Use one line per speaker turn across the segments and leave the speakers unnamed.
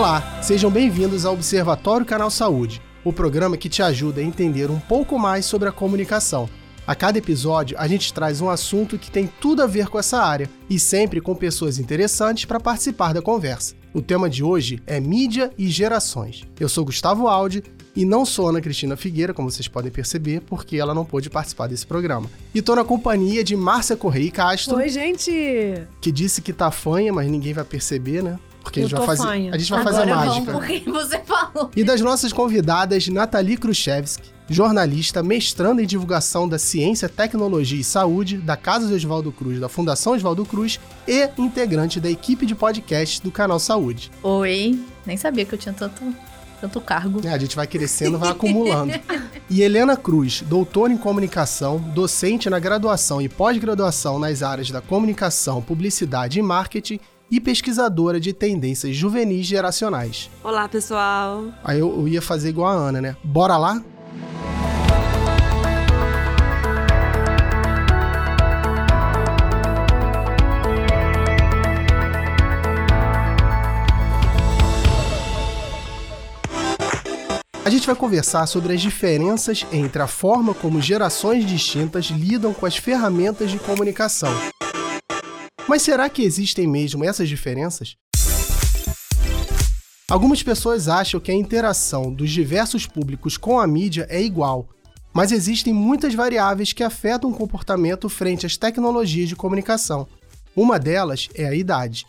Olá, sejam bem-vindos ao Observatório Canal Saúde, o programa que te ajuda a entender um pouco mais sobre a comunicação. A cada episódio, a gente traz um assunto que tem tudo a ver com essa área e sempre com pessoas interessantes para participar da conversa. O tema de hoje é mídia e gerações. Eu sou Gustavo Aldi e não sou Ana Cristina Figueira, como vocês podem perceber, porque ela não pôde participar desse programa. E tô na companhia de Márcia Correia Castro.
Oi, gente!
Que disse que tá fanha, mas ninguém vai perceber, né? Porque a gente, vai fazer, a gente vai
Agora
fazer mágica.
porque você falou.
E das nossas convidadas, Nathalie Khrushchevsky, jornalista, mestrando em divulgação da ciência, tecnologia e saúde da Casa de Oswaldo Cruz, da Fundação Oswaldo Cruz e integrante da equipe de podcasts do canal Saúde.
Oi, nem sabia que eu tinha tanto, tanto cargo.
É, a gente vai crescendo, vai acumulando. E Helena Cruz, doutora em comunicação, docente na graduação e pós-graduação nas áreas da comunicação, publicidade e marketing e pesquisadora de tendências juvenis geracionais.
Olá, pessoal.
Aí eu, eu ia fazer igual a Ana, né? Bora lá? A gente vai conversar sobre as diferenças entre a forma como gerações distintas lidam com as ferramentas de comunicação. Mas será que existem mesmo essas diferenças? Algumas pessoas acham que a interação dos diversos públicos com a mídia é igual, mas existem muitas variáveis que afetam o comportamento frente às tecnologias de comunicação. Uma delas é a idade.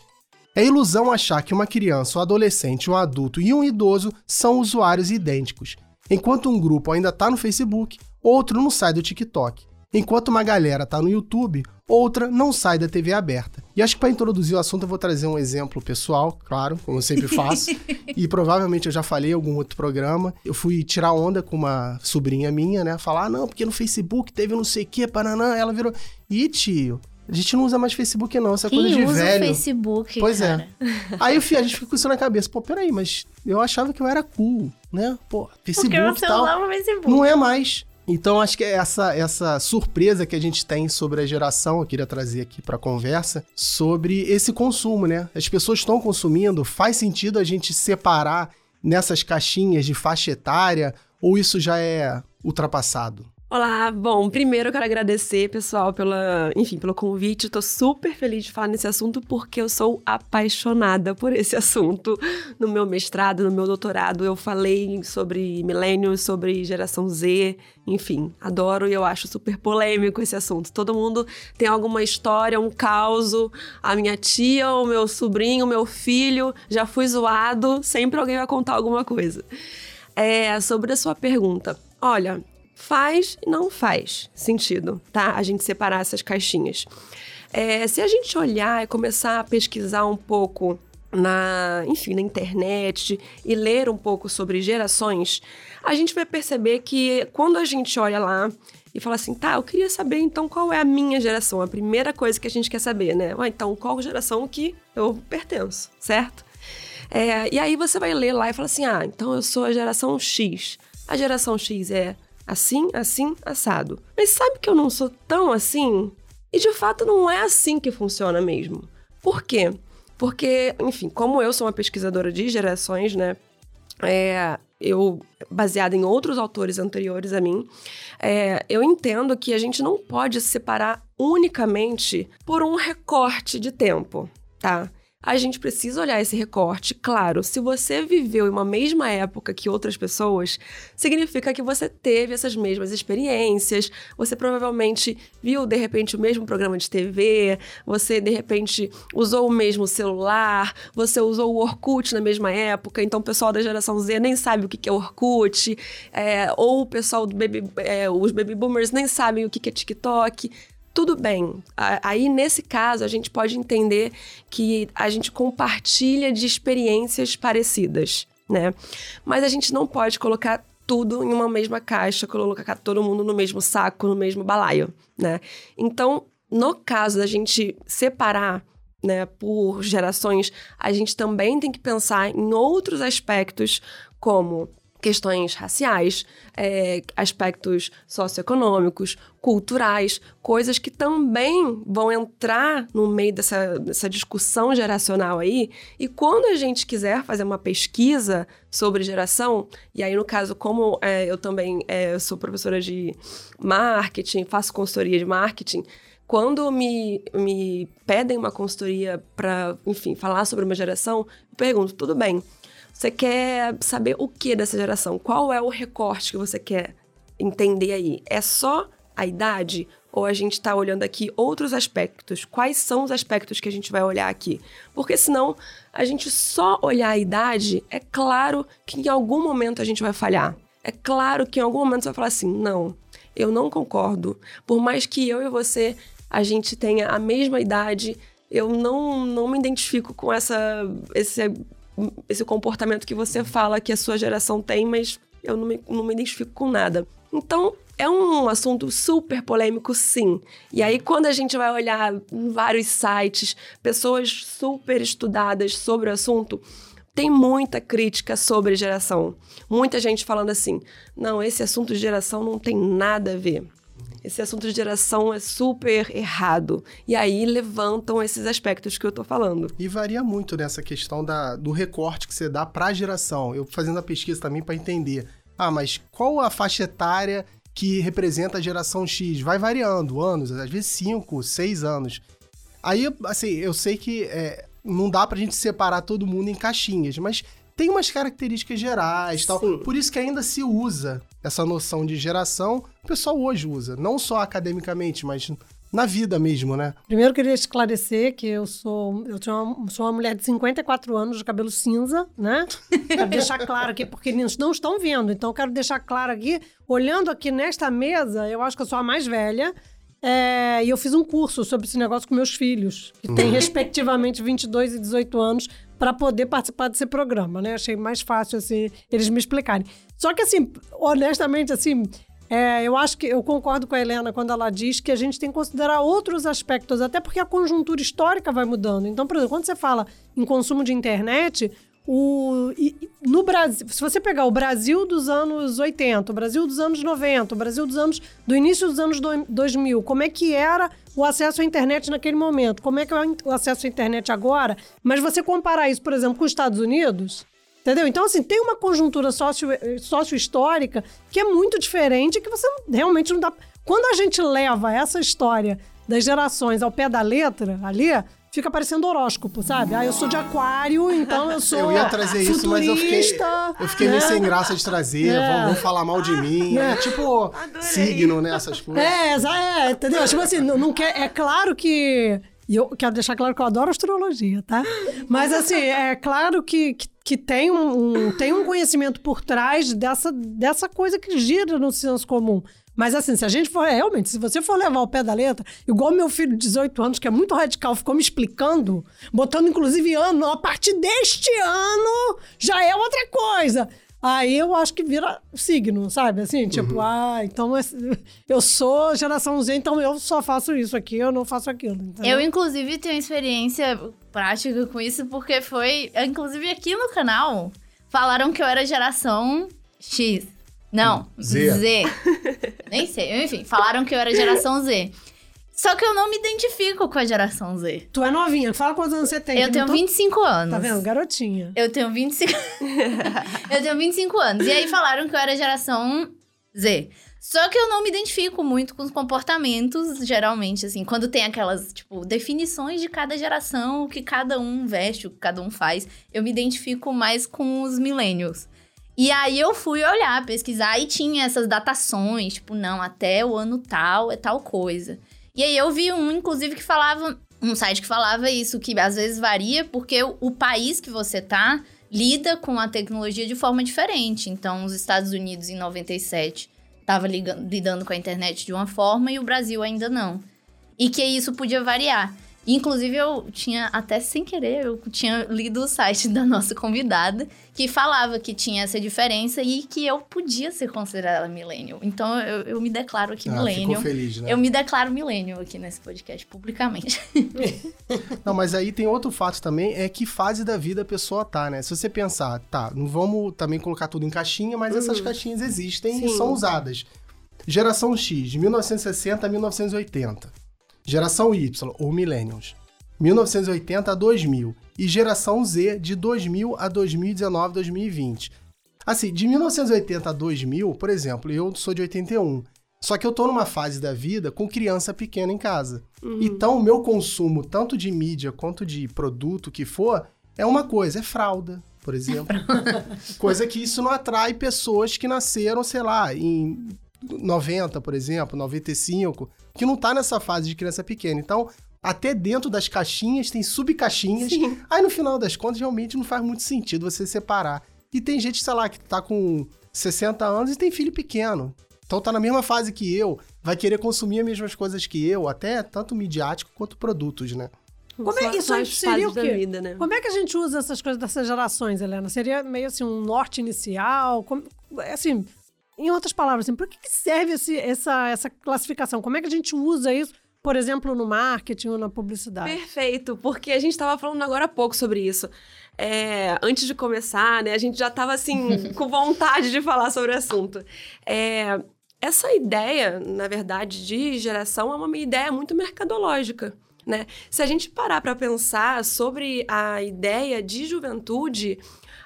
É ilusão achar que uma criança, um adolescente, um adulto e um idoso são usuários idênticos. Enquanto um grupo ainda está no Facebook, outro não sai do TikTok. Enquanto uma galera está no YouTube, outra não sai da TV aberta. E acho que para introduzir o assunto eu vou trazer um exemplo pessoal, claro, como eu sempre faço. e provavelmente eu já falei em algum outro programa. Eu fui tirar onda com uma sobrinha minha, né? Falar, ah, não, porque no Facebook teve não sei o que, pananã. Ela virou, ih, tio, a gente não usa mais Facebook, não. É
Quem
coisa de
usa
velho.
Facebook,
Pois
cara?
é. Aí eu, a gente fica com isso na cabeça. Pô, peraí, mas eu achava que eu era cool, né? Pô, Facebook
Porque
e
você
tal.
Facebook.
Não é mais. Então acho que é essa essa surpresa que a gente tem sobre a geração, eu queria trazer aqui para conversa, sobre esse consumo, né? As pessoas estão consumindo, faz sentido a gente separar nessas caixinhas de faixa etária ou isso já é ultrapassado?
Olá, bom, primeiro eu quero agradecer, pessoal, pela, enfim, pelo convite. Tô super feliz de falar nesse assunto porque eu sou apaixonada por esse assunto. No meu mestrado, no meu doutorado, eu falei sobre milênios, sobre geração Z, enfim, adoro e eu acho super polêmico esse assunto. Todo mundo tem alguma história, um caos. A minha tia, o meu sobrinho, o meu filho, já fui zoado, sempre alguém vai contar alguma coisa. É, sobre a sua pergunta. Olha, faz e não faz sentido, tá? A gente separar essas caixinhas. É, se a gente olhar e começar a pesquisar um pouco na, enfim, na internet e ler um pouco sobre gerações, a gente vai perceber que quando a gente olha lá e fala assim, tá, eu queria saber então qual é a minha geração, a primeira coisa que a gente quer saber, né? Ou então qual geração que eu pertenço, certo? É, e aí você vai ler lá e fala assim: ah, então eu sou a geração X. A geração X é assim, assim, assado. Mas sabe que eu não sou tão assim? E de fato não é assim que funciona mesmo. Por quê? Porque, enfim, como eu sou uma pesquisadora de gerações, né? É, eu, baseada em outros autores anteriores a mim, é, eu entendo que a gente não pode se separar unicamente por um recorte de tempo, tá? A gente precisa olhar esse recorte. Claro, se você viveu em uma mesma época que outras pessoas, significa que você teve essas mesmas experiências, você provavelmente viu de repente o mesmo programa de TV, você de repente usou o mesmo celular, você usou o Orkut na mesma época, então o pessoal da geração Z nem sabe o que é Orkut, é, ou o pessoal do baby, é, os baby boomers nem sabem o que é TikTok tudo bem. Aí, nesse caso, a gente pode entender que a gente compartilha de experiências parecidas, né? Mas a gente não pode colocar tudo em uma mesma caixa, colocar todo mundo no mesmo saco, no mesmo balaio, né? Então, no caso da gente separar né, por gerações, a gente também tem que pensar em outros aspectos, como questões raciais, é, aspectos socioeconômicos, culturais, coisas que também vão entrar no meio dessa, dessa discussão geracional aí. E quando a gente quiser fazer uma pesquisa sobre geração, e aí no caso, como é, eu também é, sou professora de marketing, faço consultoria de marketing, quando me, me pedem uma consultoria para, enfim, falar sobre uma geração, eu pergunto, tudo bem, você quer saber o que dessa geração? Qual é o recorte que você quer entender aí? É só a idade? Ou a gente está olhando aqui outros aspectos? Quais são os aspectos que a gente vai olhar aqui? Porque senão, a gente só olhar a idade, é claro que em algum momento a gente vai falhar. É claro que em algum momento você vai falar assim: não, eu não concordo. Por mais que eu e você a gente tenha a mesma idade, eu não, não me identifico com essa, esse esse comportamento que você fala que a sua geração tem, mas eu não me, não me identifico com nada. Então, é um assunto super polêmico, sim. E aí, quando a gente vai olhar vários sites, pessoas super estudadas sobre o assunto, tem muita crítica sobre geração. Muita gente falando assim: não, esse assunto de geração não tem nada a ver esse assunto de geração é super errado. E aí levantam esses aspectos que eu tô falando.
E varia muito nessa questão da, do recorte que você dá para geração. Eu fazendo a pesquisa também para entender. Ah, mas qual a faixa etária que representa a geração X? Vai variando, anos, às vezes 5, 6 anos. Aí, assim, eu sei que é, não dá pra gente separar todo mundo em caixinhas, mas tem umas características gerais tal. Sim. Por isso que ainda se usa essa noção de geração. O pessoal hoje usa, não só academicamente, mas na vida mesmo, né?
Primeiro, eu queria esclarecer que eu sou eu uma, sou uma mulher de 54 anos, de cabelo cinza, né? Quero deixar claro aqui, porque eles não estão vendo. Então, eu quero deixar claro aqui, olhando aqui nesta mesa, eu acho que eu sou a mais velha. É, e eu fiz um curso sobre esse negócio com meus filhos, que têm, uhum. respectivamente, 22 e 18 anos, para poder participar desse programa, né? Achei mais fácil, assim, eles me explicarem. Só que, assim, honestamente, assim, é, eu acho que eu concordo com a Helena quando ela diz que a gente tem que considerar outros aspectos, até porque a conjuntura histórica vai mudando. Então, por exemplo, quando você fala em consumo de internet, o, no Brasil, se você pegar o Brasil dos anos 80, o Brasil dos anos 90, o Brasil dos anos do início dos anos 2000, como é que era o acesso à internet naquele momento? Como é que é o acesso à internet agora? Mas você comparar isso, por exemplo, com os Estados Unidos, entendeu? Então, assim, tem uma conjuntura sócio-histórica que é muito diferente que você realmente não dá... Quando a gente leva essa história das gerações ao pé da letra ali, fica parecendo horóscopo, sabe? Ah, eu sou de aquário, então eu sou.
Eu ia trazer isso, mas eu fiquei, eu fiquei meio né? sem graça de trazer. É. Vão, vão, falar mal de mim. É, é tipo Adorei. signo, né? Essas coisas.
É, é, entendeu? Tipo assim, não, não quer. É claro que. E eu quero deixar claro que eu adoro astrologia, tá? Mas assim, é claro que, que, que tem, um, um, tem um conhecimento por trás dessa, dessa coisa que gira no senso comum. Mas assim, se a gente for realmente, se você for levar o pé da letra, igual meu filho de 18 anos, que é muito radical, ficou me explicando, botando inclusive ano, a partir deste ano já é outra coisa. Aí eu acho que vira signo, sabe? Assim, tipo, uhum. ah, então eu sou geração Z, então eu só faço isso aqui, eu não faço aquilo. Entendeu?
Eu, inclusive, tenho experiência prática com isso, porque foi, inclusive aqui no canal, falaram que eu era geração X. Não, Z. Z. Nem sei. Enfim, falaram que eu era geração Z. Só que eu não me identifico com a geração Z.
Tu é novinha, fala quantos anos você tem.
Eu tenho tô... 25 anos.
Tá vendo? Garotinha.
Eu tenho 25. eu tenho 25 anos. E aí falaram que eu era geração Z. Só que eu não me identifico muito com os comportamentos, geralmente, assim, quando tem aquelas, tipo, definições de cada geração, o que cada um veste, o que cada um faz, eu me identifico mais com os millennials. E aí eu fui olhar, pesquisar e tinha essas datações, tipo, não, até o ano tal é tal coisa. E aí eu vi um, inclusive, que falava, um site que falava isso, que às vezes varia porque o, o país que você tá lida com a tecnologia de forma diferente. Então, os Estados Unidos em 97 estava lidando com a internet de uma forma e o Brasil ainda não. E que isso podia variar. Inclusive, eu tinha, até sem querer, eu tinha lido o site da nossa convidada, que falava que tinha essa diferença e que eu podia ser considerada millennial. Então, eu, eu me declaro aqui
Ah,
millennial.
ficou feliz, né?
Eu me declaro millennial aqui nesse podcast, publicamente.
Não, mas aí tem outro fato também, é que fase da vida a pessoa tá, né? Se você pensar, tá, não vamos também colocar tudo em caixinha, mas essas caixinhas existem e
Sim.
são usadas. Geração X, de 1960 a 1980. Geração Y, ou Millennials, 1980 a 2000. E geração Z, de 2000 a 2019, 2020. Assim, de 1980 a 2000, por exemplo, eu sou de 81. Só que eu tô numa fase da vida com criança pequena em casa. Então, o meu consumo, tanto de mídia quanto de produto que for, é uma coisa, é fralda, por exemplo. coisa que isso não atrai pessoas que nasceram, sei lá, em 90, por exemplo, 95, que não tá nessa fase de criança pequena. Então, até dentro das caixinhas tem subcaixinhas.
Sim.
Aí, no final das contas, realmente não faz muito sentido você separar. E tem gente, sei lá, que tá com 60 anos e tem filho pequeno. Então tá na mesma fase que eu, vai querer consumir as mesmas coisas que eu, até tanto midiático quanto produtos, né?
Como é- isso seria o quê?
da vida, né?
Como é que a gente usa essas coisas dessas gerações, Helena? Seria meio assim um norte inicial? Como- assim, em outras palavras, assim, por que, que serve esse- essa, essa classificação? Como é que a gente usa isso, por exemplo, no marketing ou na publicidade?
Perfeito, porque a gente estava falando agora há pouco sobre isso. É, antes de começar, né, a gente já estava assim com vontade de falar sobre o assunto. É, essa ideia, na verdade, de geração é uma ideia muito mercadológica. Né? Se a gente parar para pensar sobre a ideia de juventude,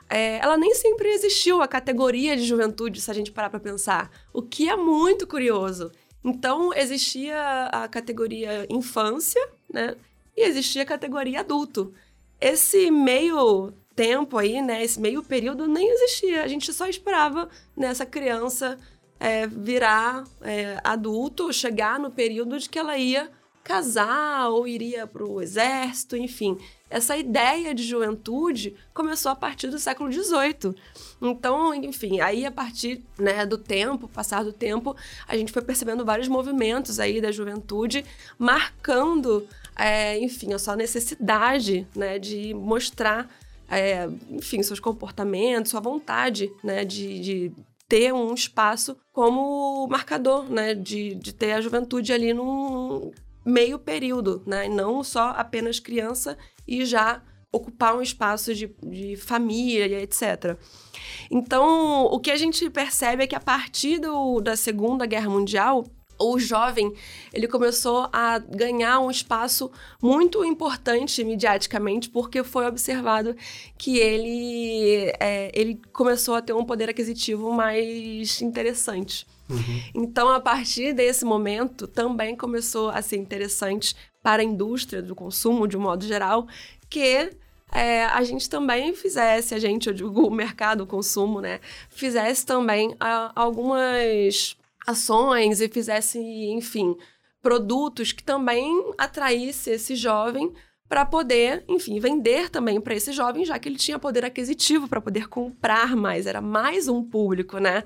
é, ela nem sempre existiu, a categoria de juventude, se a gente parar para pensar. O que é muito curioso. Então, existia a categoria infância, né? E existia a categoria adulto. Esse meio tempo aí, né? Esse meio período nem existia. A gente só esperava nessa criança é, virar é, adulto, chegar no período de que ela ia casar ou iria para o exército, enfim. Essa ideia de juventude começou a partir do século XVIII. Então, enfim, aí a partir né, do tempo, passar do tempo, a gente foi percebendo vários movimentos aí da juventude marcando, é, enfim, a sua necessidade né, de mostrar, é, enfim, seus comportamentos, sua vontade né, de, de ter um espaço como marcador, né, de, de ter a juventude ali num meio período, né, não só apenas criança e já ocupar um espaço de, de família, etc. Então, o que a gente percebe é que a partir do, da Segunda Guerra Mundial, o jovem ele começou a ganhar um espaço muito importante mediaticamente porque foi observado que ele é, ele começou a ter um poder aquisitivo mais interessante. Então, a partir desse momento, também começou a ser interessante para a indústria do consumo, de um modo geral, que é, a gente também fizesse, a gente, eu digo o mercado, o consumo, né, fizesse também a, algumas ações e fizesse, enfim, produtos que também atraísse esse jovem para poder, enfim, vender também para esse jovem, já que ele tinha poder aquisitivo para poder comprar mais, era mais um público, né?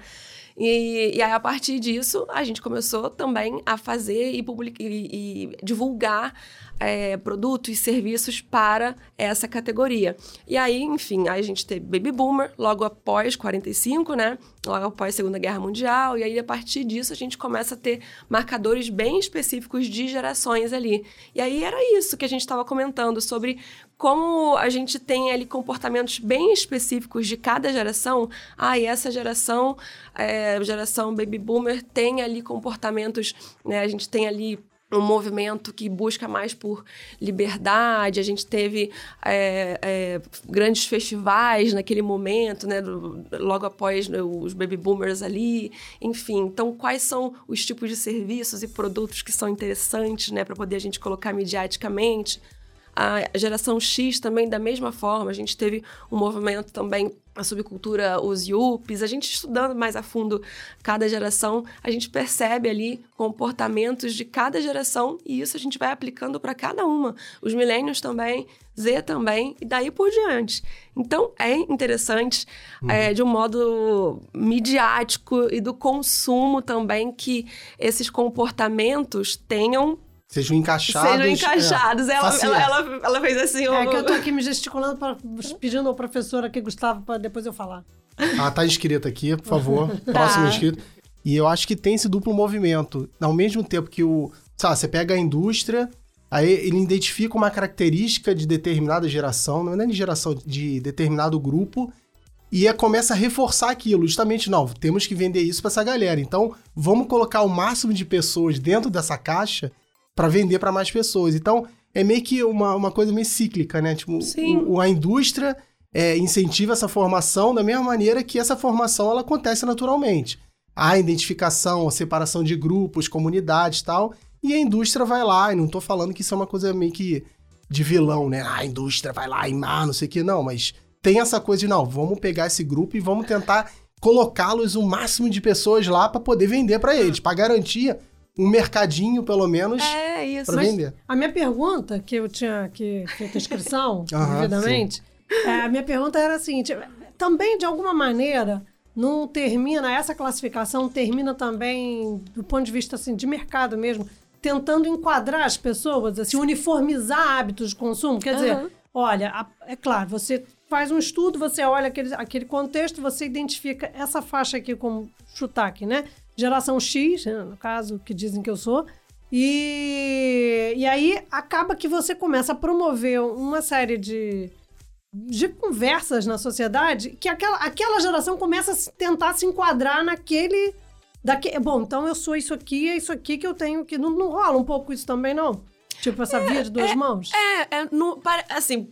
E, e aí, a partir disso, a gente começou também a fazer e, public, e, e divulgar é, produtos e serviços para essa categoria. E aí, enfim, aí a gente teve Baby Boomer, logo após 45, né? Logo após a Segunda Guerra Mundial. E aí, a partir disso, a gente começa a ter marcadores bem específicos de gerações ali. E aí, era isso que a gente estava comentando sobre como a gente tem ali comportamentos bem específicos de cada geração. Ah, e essa geração, é, geração Baby Boomer, tem ali comportamentos, né? A gente tem ali um movimento que busca mais por liberdade. A gente teve é, é, grandes festivais naquele momento, né? logo após né, os baby boomers ali. Enfim, então quais são os tipos de serviços e produtos que são interessantes, né? Para poder a gente colocar mediaticamente. A geração X também, da mesma forma, a gente teve um movimento também, a subcultura, os yuppies, a gente estudando mais a fundo cada geração, a gente percebe ali comportamentos de cada geração e isso a gente vai aplicando para cada uma. Os milênios também, Z também, e daí por diante. Então, é interessante, é, de um modo midiático e do consumo também, que esses comportamentos tenham
Sejam encaixados.
Sejam encaixados.
É,
ela, ela, ela, ela fez assim.
É
um-
que eu tô aqui me gesticulando, pra, pedindo ao professor aqui, Gustavo, pra depois eu falar.
Ah, tá inscrito aqui, por favor. Próximo inscrito. E eu acho que tem esse duplo movimento. Ao mesmo tempo que o. Sabe, você pega a indústria, aí ele identifica uma característica de determinada geração, não é nem de geração, de determinado grupo, e é, começa a reforçar aquilo. Justamente, não, temos que vender isso para essa galera. Então, vamos colocar o máximo de pessoas dentro dessa caixa para vender para mais pessoas. Então, é meio que uma, uma coisa meio cíclica, né? Tipo,
Sim.
o- a indústria é, incentiva essa formação da mesma maneira que essa formação ela acontece naturalmente. Há identificação, a separação de grupos, comunidades e tal, e a indústria vai lá, e não tô falando que isso é uma coisa meio que de vilão, né? Ah, a indústria vai lá e má, não sei o que, não, mas tem essa coisa de, não, vamos pegar esse grupo e vamos tentar colocá-los o máximo de pessoas lá para poder vender para eles, para garantir um mercadinho, pelo menos,
É, isso.
para vender.
A minha pergunta, que eu tinha que feito a inscrição, devidamente, é, a minha pergunta era a seguinte: também, de alguma maneira, não termina, essa classificação termina também, do ponto de vista assim, de mercado mesmo, tentando enquadrar as pessoas, assim, uniformizar hábitos de consumo? Quer dizer,
Aham.
olha, a- é claro, você faz um estudo, você olha aquele, aquele contexto, você identifica essa faixa aqui como chutar aqui, né? Geração X, né, no caso, que dizem que eu sou. E, e aí acaba que você começa a promover uma série de, de conversas na sociedade que aquela, aquela geração começa a se- tentar se enquadrar naquele. Daque, bom, então eu sou isso aqui, é isso aqui que eu tenho que. Não, não rola um pouco isso também, não? Tipo, essa via de duas mãos?
É, é no- assim,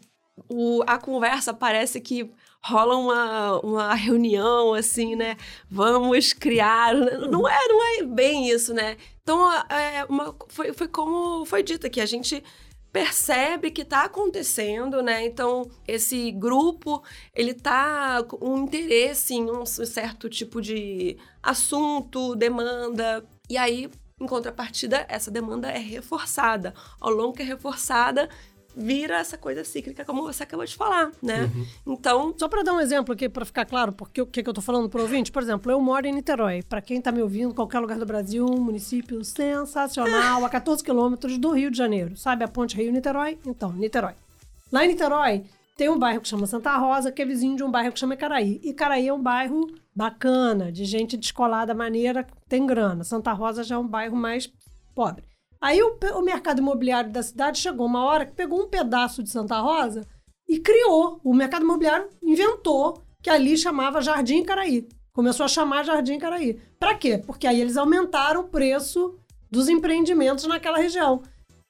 o- a conversa parece que rola uma, uma reunião, assim, né? Vamos criar. Não é, não é bem isso, né? Então, é uma, foi, foi como foi dito aqui, a gente percebe que está acontecendo, né? Então, esse grupo, ele tá com um interesse em um certo tipo de assunto, demanda, e aí, em contrapartida, essa demanda é reforçada. Ao longo que é reforçada, vira essa coisa cíclica, como você acabou de falar, né? Então,
Só para dar um exemplo aqui, para ficar claro porque o que, que eu tô falando pro ouvinte, por exemplo, eu moro em Niterói. Para quem tá me ouvindo, qualquer lugar do Brasil, um município sensacional, a 14 quilômetros do Rio de Janeiro. Sabe a ponte Rio-Niterói? Então, Niterói. Lá em Niterói, tem um bairro que chama Santa Rosa, que é vizinho de um bairro que chama Icaraí. Icaraí é um bairro bacana, de gente descolada, maneira, tem grana. Santa Rosa já é um bairro mais pobre. Aí o, o mercado imobiliário da cidade chegou uma hora que pegou um pedaço de Santa Rosa e criou. O mercado imobiliário inventou que ali chamava Jardim Icaraí. Começou a chamar Jardim Icaraí. Pra quê? Porque aí eles aumentaram o preço dos empreendimentos naquela região.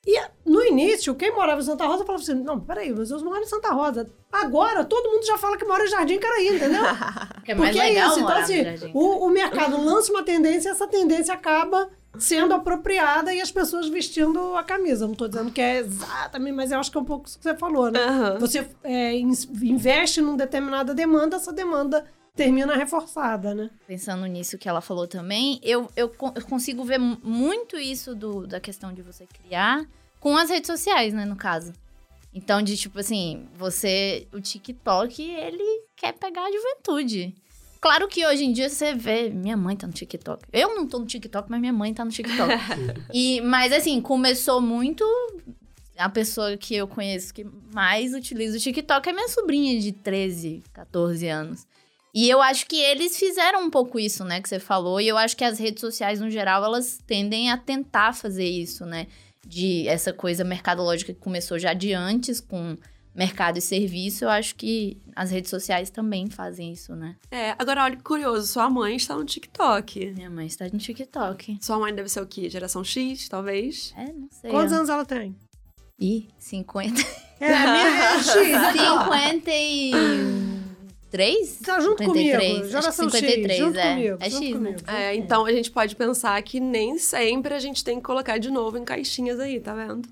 E no início, quem morava em Santa Rosa falava assim: não, peraí, mas eu moro em Santa Rosa. Agora todo mundo já fala que mora em Jardim Icaraí, entendeu?
É mais
Porque
legal
é isso. Então, assim, o, o mercado lança uma tendência e essa tendência acaba sendo apropriada e as pessoas vestindo a camisa. Não estou dizendo que é exatamente, mas eu acho que é um pouco isso que você falou, né?
Aham.
Você é, investe numa determinada demanda, essa demanda termina reforçada, né?
Pensando nisso que ela falou também, eu, eu, eu consigo ver mu- muito isso do, da questão de você criar com as redes sociais, né, no caso. Então, de tipo assim, você. O TikTok, ele quer pegar a juventude. Claro que hoje em dia você vê. Minha mãe tá no TikTok. Eu não tô no TikTok, mas minha mãe tá no TikTok. e, mas assim, começou muito. A pessoa que eu conheço que mais utiliza o TikTok é minha sobrinha de 13, 14 anos. E eu acho que eles fizeram um pouco isso, né, que você falou. E eu acho que as redes sociais, no geral, elas tendem a tentar fazer isso, né? De essa coisa mercadológica que começou já de antes com mercado e serviço. Eu acho que as redes sociais também fazem isso, né?
é, agora olha que curioso, sua mãe está no TikTok.
Minha mãe está no TikTok.
Sua mãe deve ser o quê? Geração X, talvez?
É, não sei.
Quantos
ó.
anos ela tem?
Ih, 50.
É, a minha é X. aqui, ó.
53?
Tá junto
53,
comigo. Geração
que 53,
X. Junto
é.
comigo.
É
junto
X, né?
comigo.
É, então a gente pode pensar que nem sempre a gente tem que colocar de novo em caixinhas aí, tá vendo?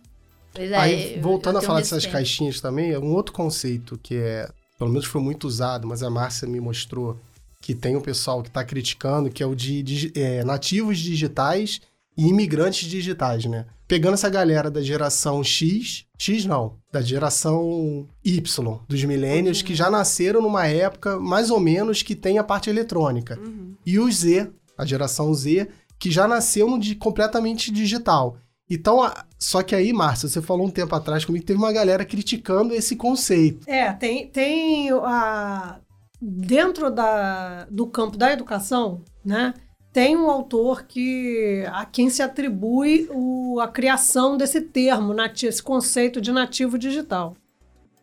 Pois é,
Aí, voltando a falar dessas
respeito.
caixinhas também, é um outro conceito que é, pelo menos foi muito usado, mas a Márcia me mostrou que tem um pessoal que está criticando, que é o de, digi- é, nativos digitais e imigrantes digitais, né? Pegando essa galera da geração X, X não, da geração Y, dos millennials, que já nasceram numa época mais ou menos que tem a parte eletrônica. E o Z, a geração Z, que já nasceu de completamente digital. Então, só que aí, Márcia, você falou um tempo atrás comigo que teve uma galera criticando esse conceito.
É, tem, tem a, dentro da, do campo da educação, né? Tem um autor que a quem se atribui o, a criação desse termo, esse conceito de nativo digital.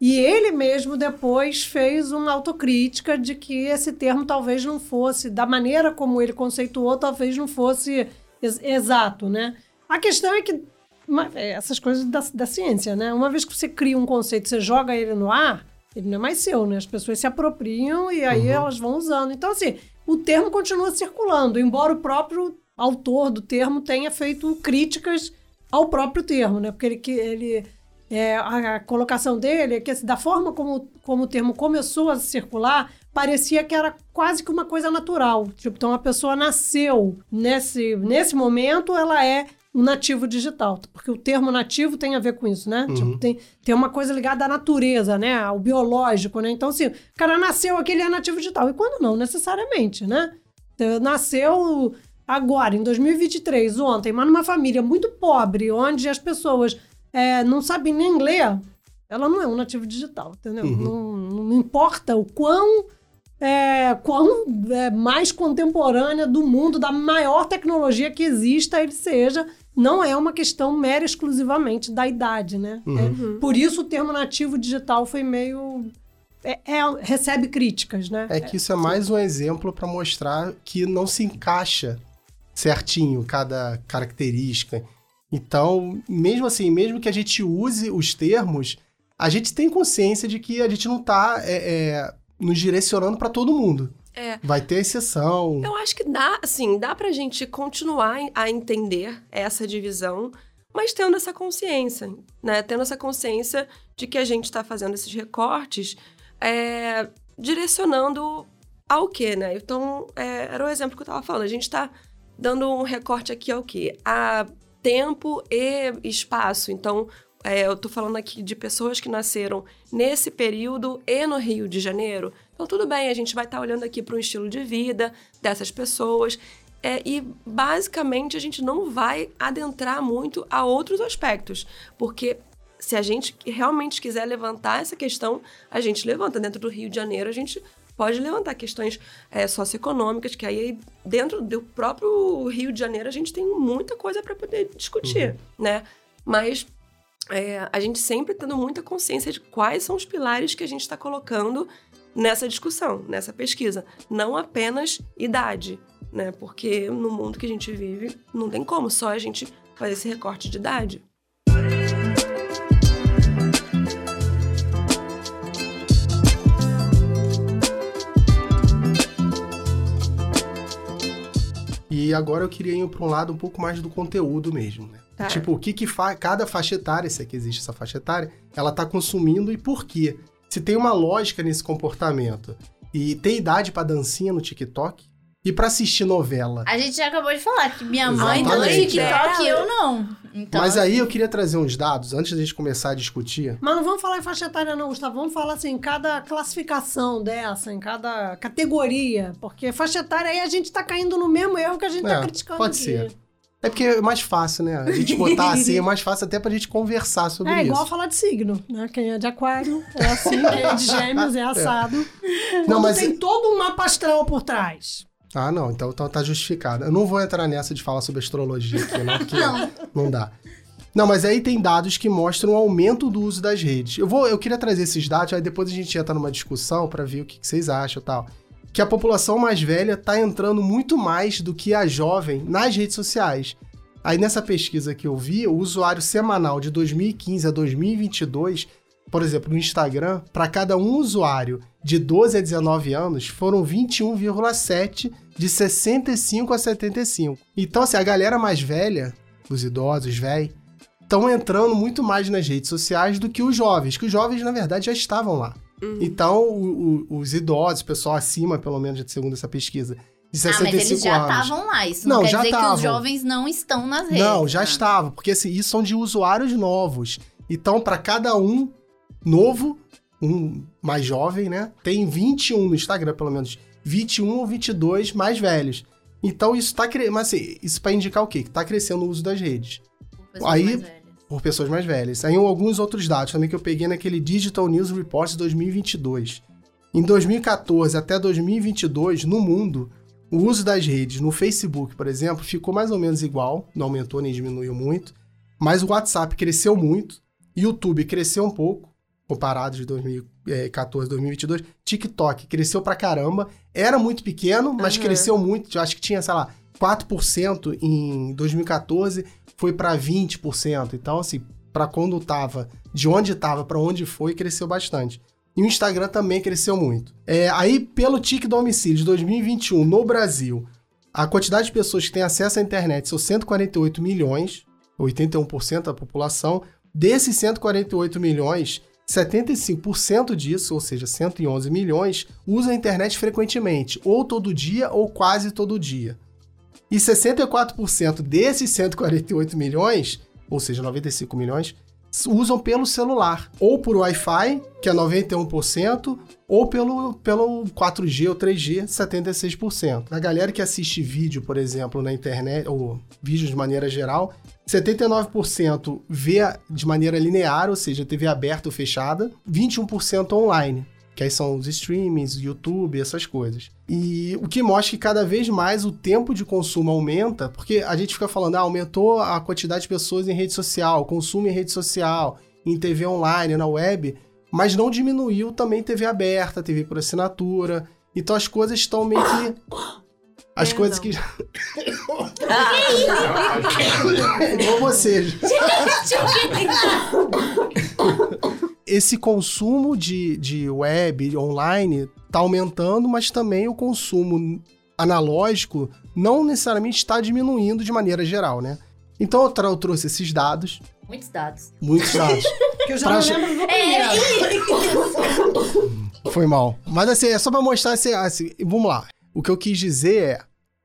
E ele mesmo depois fez uma autocrítica de que esse termo talvez não fosse, da maneira como ele conceituou, talvez não fosse ex- exato, né? A questão é que uma- é, essas coisas da, da ciência, né? Uma vez que você cria um conceito, você joga ele no ar, ele não é mais seu, né? As pessoas se apropriam e aí elas vão usando. Então, assim, o termo continua circulando, embora o próprio autor do termo tenha feito críticas ao próprio termo, né? Porque ele, que- ele é, a, a colocação dele é que assim, da forma como, como o termo começou a circular, parecia que era quase que uma coisa natural. Tipo, então a pessoa nasceu nesse, nesse momento, ela é um nativo digital. Porque o termo nativo tem a ver com isso, né? Tipo, tem, tem uma coisa ligada à natureza, né? Ao biológico, né? Então, assim, o cara nasceu aqui, ele é nativo digital. E quando não, necessariamente, né? Então, Nasceu agora, em 2023, ontem, mas numa família muito pobre, onde as pessoas é, não sabem nem ler, ela não é um nativo digital, entendeu? Não, não importa o quão, é, quão é, mais contemporânea do mundo, da maior tecnologia que exista ele seja, não é uma questão mera exclusivamente da idade, né? É, por isso o termo nativo digital foi meio... é- é- recebe críticas, né?
É que isso é mais um exemplo para mostrar que não se encaixa certinho cada característica. Então, mesmo assim, mesmo que a gente use os termos, a gente tem consciência de que a gente não está nos direcionando para todo mundo.
É.
Vai ter exceção.
Eu acho que dá, assim, dá pra gente continuar a entender essa divisão, mas tendo essa consciência, né? Tendo essa consciência de que a gente tá fazendo esses recortes é, direcionando ao quê, né? Então, é, era o exemplo que eu tava falando. A gente tá dando um recorte aqui ao quê? A tempo e espaço. Então, é, eu tô falando aqui de pessoas que nasceram nesse período e no Rio de Janeiro. Então, tudo bem, a gente vai estar olhando aqui para o estilo de vida dessas pessoas. É, e, basicamente, a gente não vai adentrar muito a outros aspectos. Porque se a gente realmente quiser levantar essa questão, a gente levanta. Dentro do Rio de Janeiro, a gente pode levantar questões é, socioeconômicas, que aí, dentro do próprio Rio de Janeiro, a gente tem muita coisa para poder discutir, né? Mas é, a gente sempre tendo muita consciência de quais são os pilares que a gente está colocando nessa discussão, nessa pesquisa. Não apenas idade, né? Porque no mundo que a gente vive, não tem como só a gente fazer esse recorte de idade.
E agora eu queria ir para um lado um pouco mais do conteúdo mesmo, né?
Tá.
Tipo, o que que fa cada faixa etária, se é que existe essa faixa etária, ela tá consumindo e por quê? Se tem uma lógica nesse comportamento e tem idade para dancinha no TikTok e para assistir novela.
A gente já acabou de falar que minha mãe dá
Exatamente.
TikTok e eu não. Então,
Mas aí
assim,
eu queria trazer uns dados antes da gente começar a discutir.
Mas não vamos falar em faixa etária, não, Gustavo. Vamos falar assim, em cada classificação dessa, em cada categoria. Porque faixa etária aí a gente tá caindo no mesmo erro que a gente
É,
tá criticando.
pode
aqui.
ser. É porque é mais fácil, né? A gente botar assim é mais fácil até pra gente conversar sobre
É
isso.
igual falar de signo, né? Quem é de aquário é assim, quem é de gêmeos é assado.
Não,
Quando
mas
tem todo um mapa astral por trás.
Ah, não, então, então tá justificado. Eu não vou entrar nessa de falar sobre astrologia aqui, não, porque
Não.
não dá. Não, mas aí tem dados que mostram o aumento do uso das redes. Eu vou, eu queria trazer esses dados, aí depois a gente entra numa discussão pra ver o que, que vocês acham e tal. Que a população mais velha tá entrando muito mais do que a jovem nas redes sociais. Aí nessa pesquisa que eu vi, o usuário semanal de 2015 a 2022, por exemplo, no Instagram, para cada um usuário de 12 a 19 anos, foram 21,7 de 65 a 75. Então, assim, a galera mais velha, os idosos, velho, estão entrando muito mais nas redes sociais do que os jovens, que os jovens, na verdade, já estavam lá. Então, o- o- os idosos, o pessoal acima, pelo menos, segundo essa pesquisa, de
Ah,
65
mas eles já
anos.
estavam lá. Isso
Não,
não, quer
já
dizer que
tavam.
os jovens não estão nas redes.
Não, já
Ah.
estava, porque assim, isso são de usuários novos. Então, para cada um novo, um mais jovem, né? Tem 21 no Instagram, pelo menos 21 ou 22 mais velhos. Então, isso tá crescendo, mas assim, isso para indicar o quê? Que tá crescendo o uso das redes. Aí-. Por pessoas mais velhas. Aí alguns outros dados também que eu peguei naquele Digital News Report de 2022. Em 2014 até 2022, no mundo, o uso das redes no Facebook, por exemplo, ficou mais ou menos igual, não aumentou nem diminuiu muito, mas o WhatsApp cresceu muito, YouTube cresceu um pouco, comparado de 2014 2022, TikTok cresceu pra caramba, era muito pequeno, mas
Aham.
cresceu muito, eu acho que tinha, sei lá, 4% em 2014, foi pra 20%. Então, assim, pra quando tava, de onde tava pra onde foi, cresceu bastante. E o Instagram também cresceu muito. É, aí, pelo TIC do homicídio de 2021 no Brasil, a quantidade de pessoas que têm acesso à internet são 148 milhões, 81% da população. Desses 148 milhões, 75% disso, ou seja, 111 milhões, usa a internet frequentemente, ou todo dia ou quase todo dia. E 64% desses 148 milhões, ou seja, 95 milhões, usam pelo celular, ou por Wi-Fi, que é 91%, ou pelo, pelo 4G ou 3G, 76%. A galera que assiste vídeo, por exemplo, na internet, ou vídeos de maneira geral, 79% vê de maneira linear, ou seja, TV aberta ou fechada, 21% online, que aí são os streamings, YouTube, essas coisas. E o que mostra que cada vez mais o tempo de consumo aumenta, porque a gente fica falando, ah, aumentou a quantidade de pessoas em rede social, consumo em rede social, em TV online, na web, mas não diminuiu também TV aberta, TV por assinatura. Então as coisas estão meio que. As
Perdão.
coisas que. Igual você. Esse consumo de, de web, online, tá aumentando, mas também o consumo analógico não necessariamente está diminuindo de maneira geral, né? Então eu, tra- eu trouxe esses dados,
Muitos dados.
muitos dados.
Que eu já
Pra
não lembro do
É,
primeiro.
Foi mal. Mas assim, é só pra mostrar assim, assim, vamos lá. O que eu quis dizer é,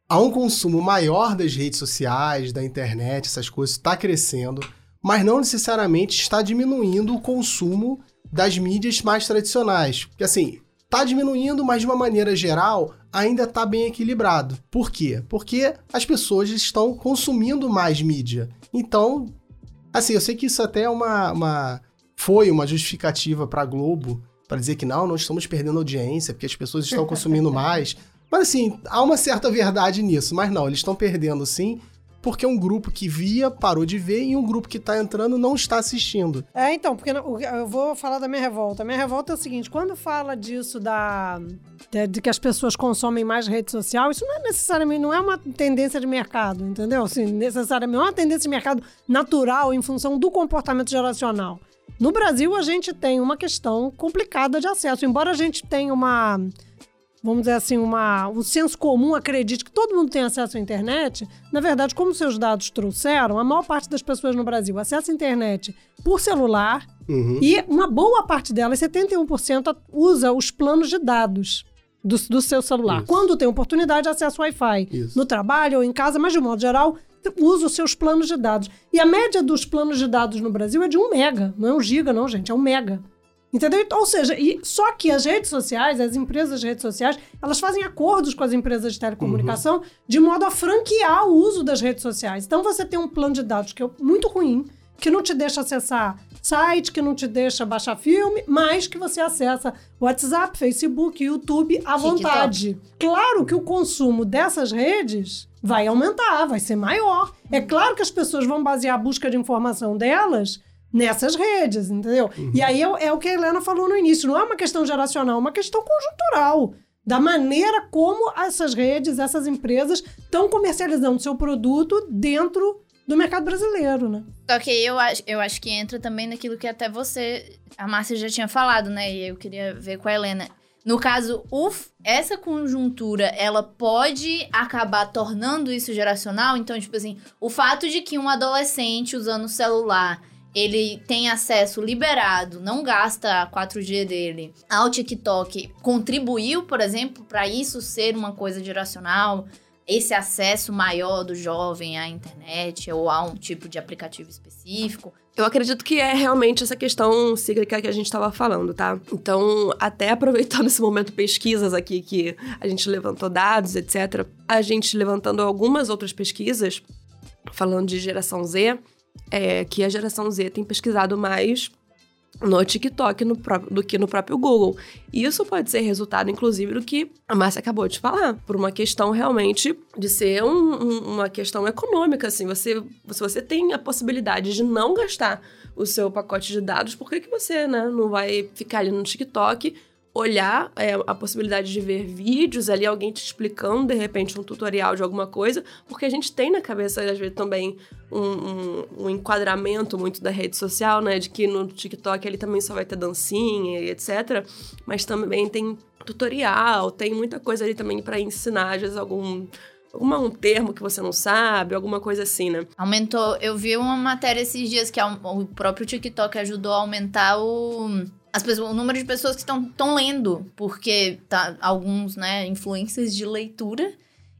há um consumo maior das redes sociais, da internet, essas coisas, está crescendo, mas não necessariamente está diminuindo o consumo das mídias mais tradicionais. Porque assim, tá diminuindo, mas de uma maneira geral, ainda tá bem equilibrado. Por quê? Porque as pessoas estão consumindo mais mídia. Então, assim, eu sei que isso até é uma, uma foi uma justificativa para Globo para dizer que não, não estamos perdendo audiência porque as pessoas estão consumindo mais. Mas assim, há uma certa verdade nisso, mas não, eles estão perdendo sim, porque um grupo que via parou de ver e um grupo que tá entrando não está assistindo.
É, então, porque eu vou falar da minha revolta. Minha revolta é o seguinte: quando fala disso da. De, de que as pessoas consomem mais rede social, isso não é necessariamente, não é uma tendência de mercado, entendeu? Assim, necessariamente, não é uma tendência de mercado natural em função do comportamento geracional. No Brasil, a gente tem uma questão complicada de acesso. Embora a gente tenha uma, vamos dizer assim, uma, um senso comum acredite que todo mundo tem acesso à internet, na verdade, como seus dados trouxeram, a maior parte das pessoas no Brasil acessa a internet por celular
Uhum.
e uma boa parte delas, 71%, usa os planos de dados do, do seu celular.
Isso.
Quando tem oportunidade, acessa o Wi-Fi.
Isso.
No trabalho ou em casa, mas de modo geral, usa os seus planos de dados. E a média dos planos de dados no Brasil é de 1 mega. Não é um giga, não, gente. É um mega. Entendeu? Então, Ou seja, e, só que as redes sociais, as empresas de redes sociais, elas fazem acordos com as empresas de telecomunicação de modo a franquear o uso das redes sociais. Então você tem um plano de dados que é muito ruim, que não te deixa acessar site, que não te deixa baixar filme, mas que você acessa WhatsApp, Facebook, YouTube à
TikTok.
vontade. Claro que o consumo dessas redes vai aumentar, vai ser maior. É claro que as pessoas vão basear a busca de informação delas nessas redes, entendeu? E aí é, o- é o que a Helena falou no início, não é uma questão geracional, é uma questão conjuntural. Da maneira como essas redes, essas empresas estão comercializando seu produto dentro do mercado brasileiro, né?
Só que eu acho, eu acho que entra também naquilo que até você, a Márcia já tinha falado, né? E eu queria ver com a Helena. No caso, o essa conjuntura, ela pode acabar tornando isso geracional. Então, tipo assim, o fato de que um adolescente usando o celular, ele tem acesso liberado, não gasta a 4G dele, ao TikTok, contribuiu, por exemplo, para isso ser uma coisa geracional esse acesso maior do jovem à internet ou a um tipo de aplicativo específico.
Eu acredito que é realmente essa questão cíclica que a gente estava falando, tá? Então, até aproveitando esse momento pesquisas aqui que a gente levantou dados, etc., a gente levantando algumas outras pesquisas, falando de geração Z, é, que a geração Z tem pesquisado mais no TikTok no próprio, do que no próprio Google. E isso pode ser resultado, inclusive, do que a Márcia acabou de falar, por uma questão realmente de ser um, um, uma questão econômica. Assim, você, se você tem a possibilidade de não gastar o seu pacote de dados, por que, que você né, não vai ficar ali no TikTok olhar é, a possibilidade de ver vídeos ali, alguém te explicando, de repente, um tutorial de alguma coisa, porque a gente tem na cabeça, às vezes, também um, um, um enquadramento muito da rede social, né? De que no TikTok ele também só vai ter dancinha e etc. Mas também tem tutorial, tem muita coisa ali também para ensinar, às vezes, algum um termo que você não sabe, alguma coisa assim, né?
Aumentou. Eu vi uma matéria esses dias que o próprio TikTok ajudou a aumentar o as pessoas, o número de pessoas que estão lendo, porque tá alguns, né, influências de leitura.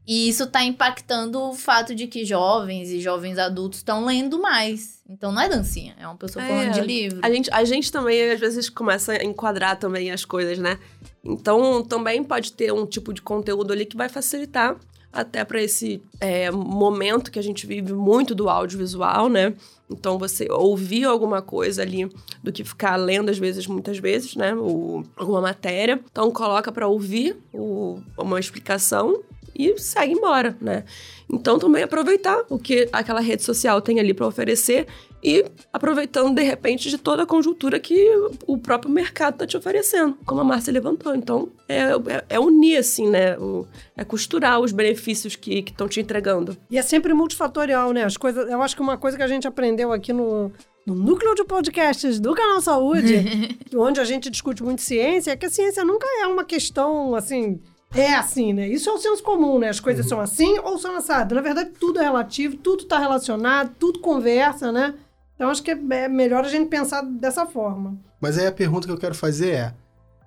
E isso está impactando o fato de que jovens e jovens adultos estão lendo mais. Então não é dancinha, é uma pessoa falando de livro.
A gente, a gente também, às vezes, começa a enquadrar também as coisas, né? Então também pode ter um tipo de conteúdo ali que vai facilitar até para esse é, momento que a gente vive muito do audiovisual, né? Então, você ouvir alguma coisa ali do que ficar lendo, às vezes, muitas vezes, né? O, alguma matéria. Então, coloca para ouvir o, uma explicação e segue embora, né? Então, também aproveitar o que aquela rede social tem ali para oferecer e aproveitando de repente de toda a conjuntura que o próprio mercado está te oferecendo, como a Márcia levantou. Então, é, é, é unir, assim, né? O, é costurar os benefícios que estão te entregando.
E é sempre multifatorial, né? As coisas, eu acho que uma coisa que a gente aprendeu aqui no, no núcleo de podcasts do Canal Saúde, onde a gente discute muito ciência, é que a ciência nunca é uma questão, assim, é assim, né? Isso é o senso comum, né? As coisas uhum. são assim ou são assadas. Na verdade, tudo é relativo, tudo está relacionado, tudo conversa, né? Então acho que é melhor a gente pensar dessa forma.
Mas aí a pergunta que eu quero fazer é: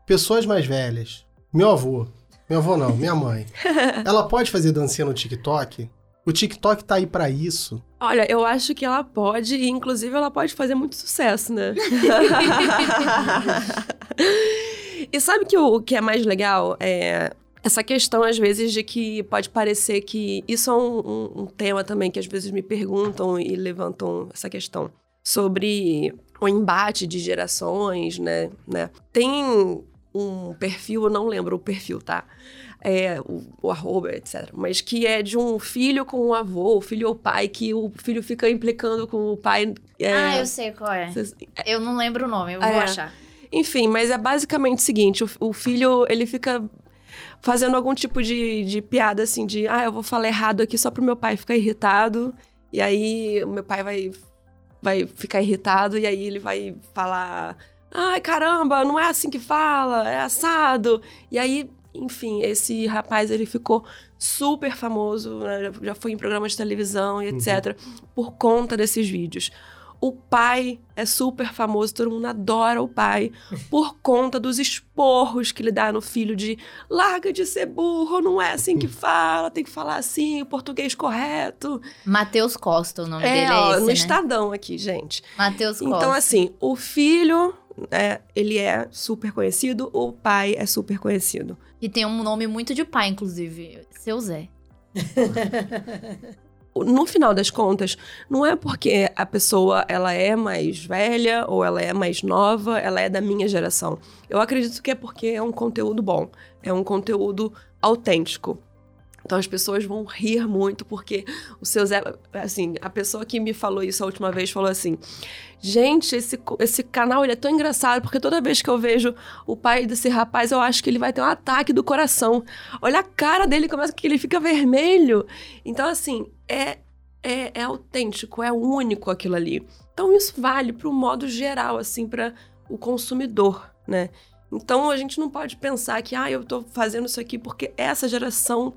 pessoas mais velhas, meu avô, meu avô não, minha mãe, ela pode fazer dancinha no TikTok? O TikTok tá aí para isso.
Olha, eu acho que ela pode, e inclusive ela pode fazer muito sucesso, né? e sabe que o, o que é mais legal? É, essa questão, às vezes, de que pode parecer que. Isso é um, um, um, tema também que às vezes me perguntam e levantam essa questão sobre o embate de gerações, né? né? Tem um perfil, eu não lembro o perfil, tá? É, o, o, arroba, etc. Mas que é de um filho com um avô, filho ou pai, que o filho fica implicando com o pai.
É... Ah, eu sei qual é. Eu não lembro o nome, eu vou é. achar.
Enfim, mas é basicamente o seguinte: o, o, filho ele fica fazendo algum tipo de, de piada assim, de ah, eu vou falar errado aqui só pro meu pai ficar irritado. E aí o meu pai vai vai ficar irritado e aí ele vai falar: ai caramba, não é assim que fala, é assado. E aí, enfim, esse rapaz ele ficou super famoso, né? já foi em programas de televisão e etc., uhum. por conta desses vídeos. O pai é super famoso, todo mundo adora o pai, por conta dos esporros que ele dá no filho de larga de ser burro, não é assim que fala, tem que falar assim, o português correto.
Matheus Costa, o nome
é,
dele é ó, esse,
no
né?
Estadão aqui, gente.
Matheus
Costa. Então, assim, o filho, é, ele é super conhecido, o pai é super conhecido.
E tem um nome muito de pai, inclusive, Seu Zé.
no final das contas, não é porque a pessoa ela é mais velha ou ela é mais nova, ela é da minha geração. Eu acredito que é porque é um conteúdo bom, é um conteúdo autêntico. Então as pessoas vão rir muito porque o seu Zé, assim, a pessoa que me falou isso a última vez falou assim: "Gente, esse, esse canal ele é tão engraçado porque toda vez que eu vejo o pai desse rapaz, eu acho que ele vai ter um ataque do coração. Olha a cara dele, começa que ele fica vermelho". Então assim, é é, é autêntico, é único aquilo ali. Então isso vale para o modo geral assim para o consumidor, né? Então a gente não pode pensar que ah, eu estou fazendo isso aqui porque essa geração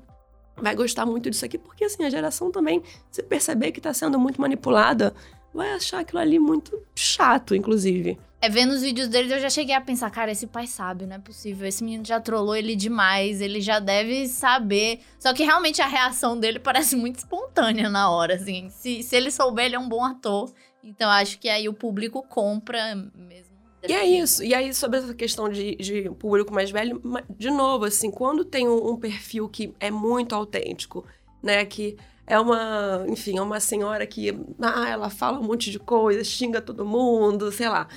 vai gostar muito disso aqui, porque assim, a geração também, se perceber que está sendo muito manipulada, vai achar aquilo ali muito chato, inclusive.
É, vendo os vídeos dele, eu já cheguei a pensar, cara, esse pai sabe, não é possível. Esse menino já trollou ele demais, ele já deve saber. Só que realmente a reação dele parece muito espontânea na hora, assim. Se, se ele souber, ele é um bom ator. Então acho que aí o público compra mesmo
e é isso. E aí, sobre essa questão de, de público mais velho, de novo, assim, quando tem um, um perfil que é muito autêntico, né? Que é uma, enfim, é uma senhora que, ah, ela fala um monte de coisa, xinga todo mundo, sei lá.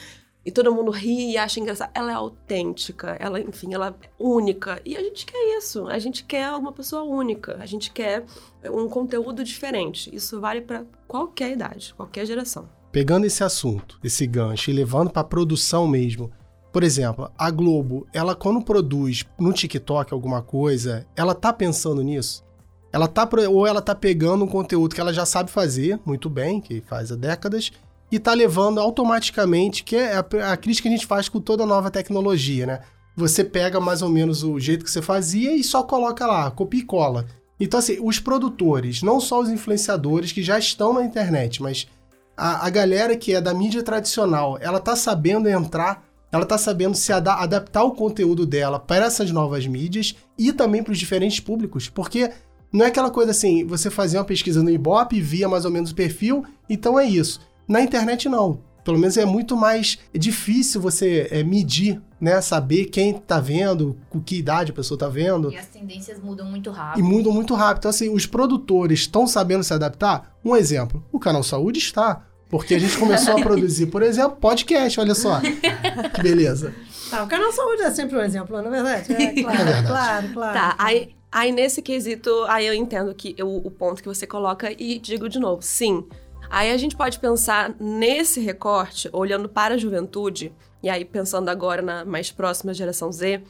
E todo mundo ri e acha engraçado. Ela é autêntica, ela, enfim, ela é única. E a gente quer isso. A gente quer uma pessoa única. A gente quer um conteúdo diferente. Isso vale para qualquer idade, qualquer geração.
Pegando esse assunto, esse gancho e levando para produção mesmo. Por exemplo, a Globo, ela quando produz no TikTok alguma coisa, ela tá pensando nisso? Ela tá ou ela tá pegando um conteúdo que ela já sabe fazer muito bem, que faz há décadas, e tá levando automaticamente, que é a, a crítica que a gente faz com toda nova tecnologia, né? Você pega mais ou menos o jeito que você fazia e só coloca lá, copia e cola. Então, assim, os produtores, não só os influenciadores que já estão na internet, mas a, a galera que é da mídia tradicional, ela tá sabendo entrar, ela tá sabendo se ada adaptar o conteúdo dela para essas novas mídias e também para os diferentes públicos, porque não é aquela coisa assim, você fazia uma pesquisa no Ibope, via mais ou menos o perfil, então é isso. Na internet não. Pelo menos é muito mais difícil você é, medir, né? Saber quem tá vendo, com que idade a pessoa tá vendo.
E as tendências mudam muito rápido.
E mudam muito rápido. Então, assim, os produtores estão sabendo se adaptar? Um exemplo, o Canal Saúde está. Porque a gente começou a produzir, por exemplo, podcast, olha só. Que beleza.
Tá, o Canal Saúde é sempre um exemplo, não é verdade? É, claro, é verdade. claro, claro.
Tá, aí, aí nesse quesito, aí eu entendo que eu, o ponto que você coloca e digo de novo, sim. Aí a gente pode pensar nesse recorte, olhando para a juventude, e aí pensando agora na mais próxima geração Z,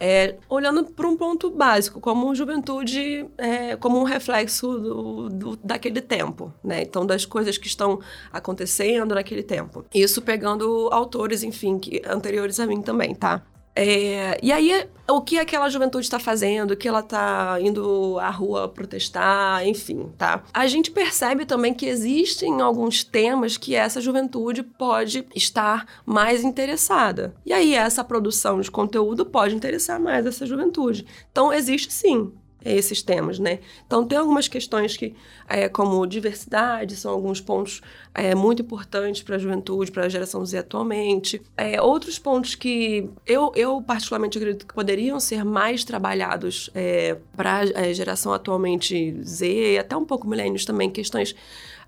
é, olhando para um ponto básico, como juventude, é, como um reflexo do, do, daquele tempo, né? Então, das coisas que estão acontecendo naquele tempo. Isso pegando autores, enfim, que, anteriores a mim também, tá? É, e aí, o que aquela juventude está fazendo, que ela está indo à rua protestar, enfim, tá? A gente percebe também que existem alguns temas que essa juventude pode estar mais interessada. E aí, essa produção de conteúdo pode interessar mais essa juventude. Então, existe sim esses temas, né? Então tem algumas questões que, é, como diversidade, são alguns pontos é, muito importantes para a juventude, para a geração Z atualmente. É, outros pontos que eu, eu particularmente acredito que poderiam ser mais trabalhados é, para a geração atualmente Z, até um pouco milênios também, questões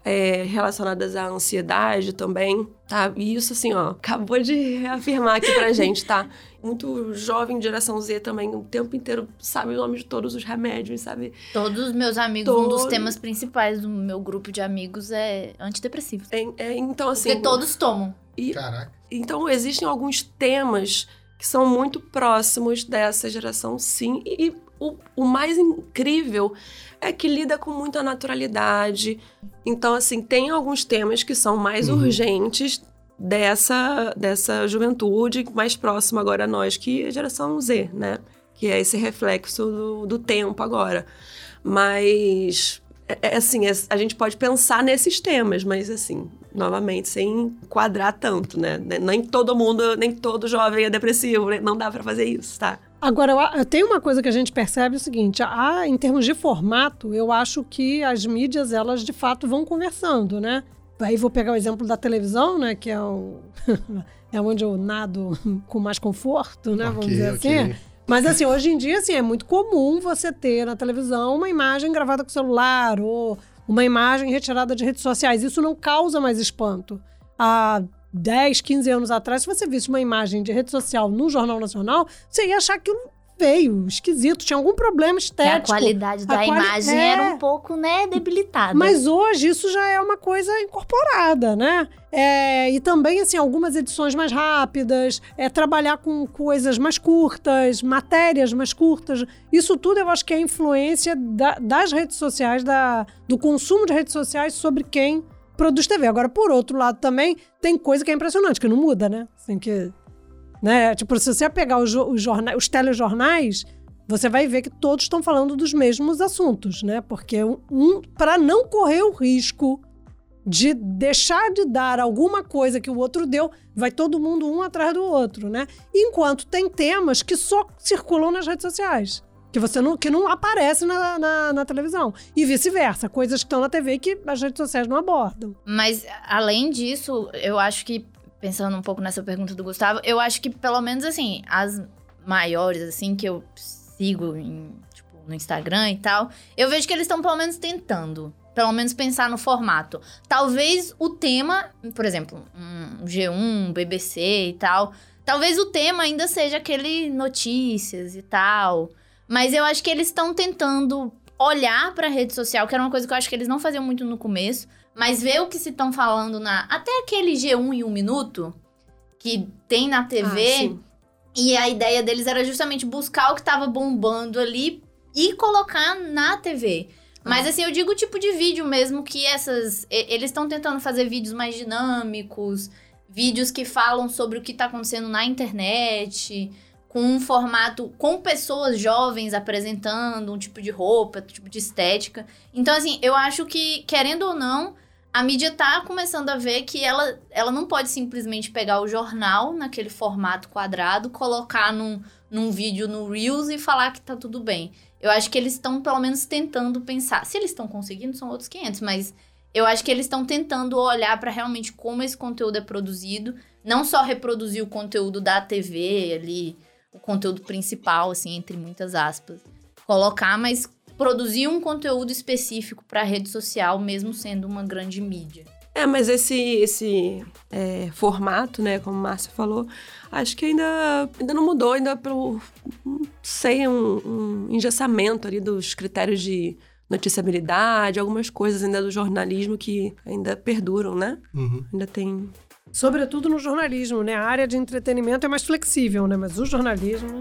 é, relacionadas à ansiedade também, tá? E isso, assim, ó, acabou de reafirmar aqui pra gente, tá? Muito jovem, geração Z também, o tempo inteiro sabe o nome de todos os remédios, sabe?
Todos os meus amigos, Todo... um dos temas principais do meu grupo de amigos é antidepressivos.
É, é, então, assim...
Porque todos tomam.
E, Caraca.
Então, existem alguns temas que são muito próximos dessa geração, sim, e o, o mais incrível é que lida com muita naturalidade. Então, assim, tem alguns temas que são mais uhum. urgentes dessa, dessa juventude mais próxima agora a nós, que é a geração Z, né? Que é esse reflexo do, do tempo agora. Mas, é, é assim, é, a gente pode pensar nesses temas, mas, assim, novamente, sem quadrar tanto, né? Nem todo mundo, nem todo jovem é depressivo, né? não dá para fazer isso, tá?
Agora, tem uma coisa que a gente percebe é o seguinte, a, em termos de formato, eu acho que as mídias, elas de fato vão conversando, né? Aí vou pegar o exemplo da televisão, né? Que é, um é onde eu nado com mais conforto, né? Okay, Vamos dizer okay. assim. Mas assim, hoje em dia, assim, é muito comum você ter na televisão uma imagem gravada com celular ou uma imagem retirada de redes sociais. Isso não causa mais espanto. Há 10, 15 anos atrás, se você visse uma imagem de rede social no Jornal Nacional, você ia achar aquilo feio, esquisito, tinha algum problema estético.
a qualidade da a quali imagem é... era um pouco, né, debilitada.
Mas hoje isso já é uma coisa incorporada, né? É, e também, assim, algumas edições mais rápidas, é, trabalhar com coisas mais curtas, matérias mais curtas. Isso tudo eu acho que é influência da, das redes sociais, da, do consumo de redes sociais sobre quem produz TV. Agora, por outro lado, também tem coisa que é impressionante, que não muda, né? Assim, que, né? Tipo, se você pegar os, os, jornais, os telejornais, você vai ver que todos estão falando dos mesmos assuntos, né? Porque um, para não correr o risco de deixar de dar alguma coisa que o outro deu, vai todo mundo um atrás do outro, né? Enquanto tem temas que só circulam nas redes sociais que você não, que não aparece na, na, na televisão. E vice-versa, coisas que estão na TV que as redes sociais não abordam.
Mas, além disso, eu acho que, pensando um pouco nessa pergunta do Gustavo, eu acho que, pelo menos, assim, as maiores, assim, que eu sigo em, tipo, no Instagram e tal, eu vejo que eles estão pelo menos tentando. Pelo menos pensar no formato. Talvez o tema, por exemplo, um G1, um BBC e tal. Talvez o tema ainda seja aquele notícias e tal. Mas eu acho que eles estão tentando olhar para a rede social, que era uma coisa que eu acho que eles não faziam muito no começo, mas ver o que se estão falando na. Até aquele G1 em um minuto, que tem na TV. Ah, e a ideia deles era justamente buscar o que estava bombando ali e colocar na TV. Mas assim, eu digo o tipo de vídeo mesmo que essas. Eles estão tentando fazer vídeos mais dinâmicos, vídeos que falam sobre o que está acontecendo na internet, com um formato. com pessoas jovens apresentando um tipo de roupa, um tipo de estética. Então, assim, eu acho que, querendo ou não, a mídia tá começando a ver que ela, ela não pode simplesmente pegar o jornal naquele formato quadrado, colocar num, num vídeo no Reels e falar que tá tudo bem. Eu acho que eles estão, pelo menos, tentando pensar. Se eles estão conseguindo, são outros 500, mas eu acho que eles estão tentando olhar para realmente como esse conteúdo é produzido. Não só reproduzir o conteúdo da TV ali, o conteúdo principal, assim, entre muitas aspas. Colocar, mas produzir um conteúdo específico para a rede social, mesmo sendo uma grande mídia.
É, mas esse, esse é, formato, né, como a Márcia falou, acho que ainda, ainda não mudou, ainda pelo, não sei, um, um engessamento ali dos critérios de noticiabilidade, algumas coisas ainda do jornalismo que ainda perduram, né? Uhum. Ainda tem...
Sobretudo no jornalismo, né? A área de entretenimento é mais flexível, né? Mas o jornalismo...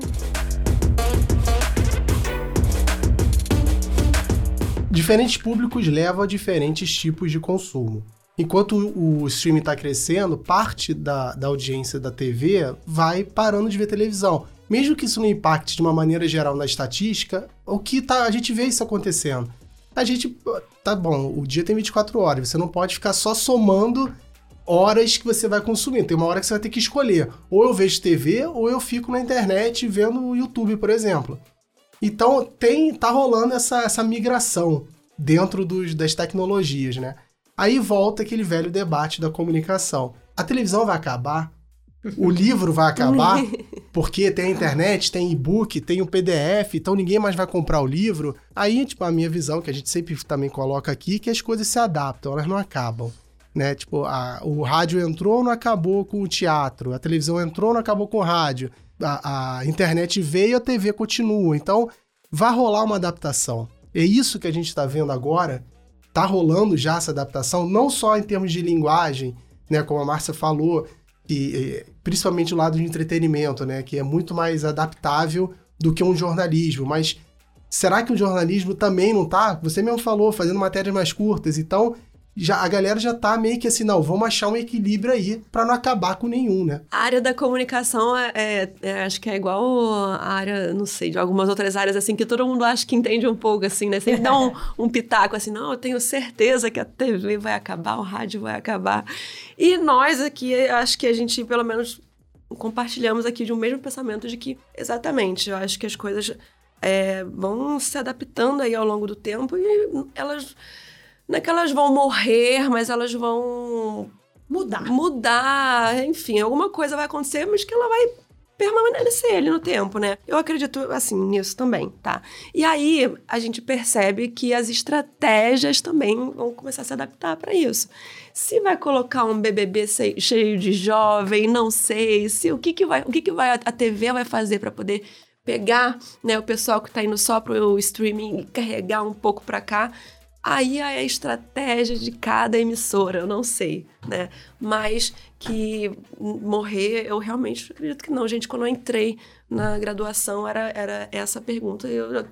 Diferentes públicos levam a diferentes tipos de consumo. Enquanto o streaming está crescendo, parte da, da audiência da TV vai parando de ver televisão. Mesmo que isso não impacte de uma maneira geral na estatística, o que tá, a gente vê isso acontecendo. A gente, tá bom, o dia tem 24 horas, você não pode ficar só somando horas que você vai consumir. Tem uma hora que você vai ter que escolher. Ou eu vejo TV, ou eu fico na internet vendo o YouTube, por exemplo. Então tem, tá rolando essa, essa migração dentro dos, das tecnologias, né? Aí volta aquele velho debate da comunicação. A televisão vai acabar? O livro vai acabar? Porque tem a internet, tem e-book, tem o PDF, então ninguém mais vai comprar o livro. Aí, tipo, a minha visão, que a gente sempre também coloca aqui, que as coisas se adaptam, elas não acabam. Né? Tipo, a, o rádio entrou, não acabou com o teatro. A televisão entrou, não acabou com o rádio. A, a internet veio, a TV continua. Então, vai rolar uma adaptação. É isso que a gente está vendo agora tá rolando já essa adaptação, não só em termos de linguagem, né, como a Márcia falou, que eh, principalmente o lado de entretenimento, né, que é muito mais adaptável do que um jornalismo, mas será que o jornalismo também não tá? Você mesmo falou, fazendo matérias mais curtas, então já a galera já tá meio que assim, não, vamos achar um equilíbrio aí para não acabar com nenhum, né?
A área da comunicação é, é, é, acho que é igual a área, não sei, de algumas outras áreas assim que todo mundo acha que entende um pouco assim, né? Sempre dá um, um pitaco assim, não, eu tenho certeza que a TV vai acabar, o rádio vai acabar. E nós aqui, acho que a gente pelo menos compartilhamos aqui de um mesmo pensamento de que exatamente, eu acho que as coisas é, vão se adaptando aí ao longo do tempo e elas não é que elas vão morrer, mas elas vão
mudar.
Mudar, enfim, alguma coisa vai acontecer, mas que ela vai permanecer ali no tempo, né? Eu acredito, assim, nisso também, tá? E aí, a gente percebe que as estratégias também vão começar a se adaptar para isso. Se vai colocar um BBB cheio de jovem, não sei. Se o que que vai, o que que vai a TV vai fazer para poder pegar, né, o pessoal que tá indo só pro streaming e carregar um pouco para cá. Aí é a estratégia de cada emissora, eu não sei, né? Mas que morrer, eu realmente acredito que não. Gente, quando eu entrei na graduação, era, era essa pergunta. Eu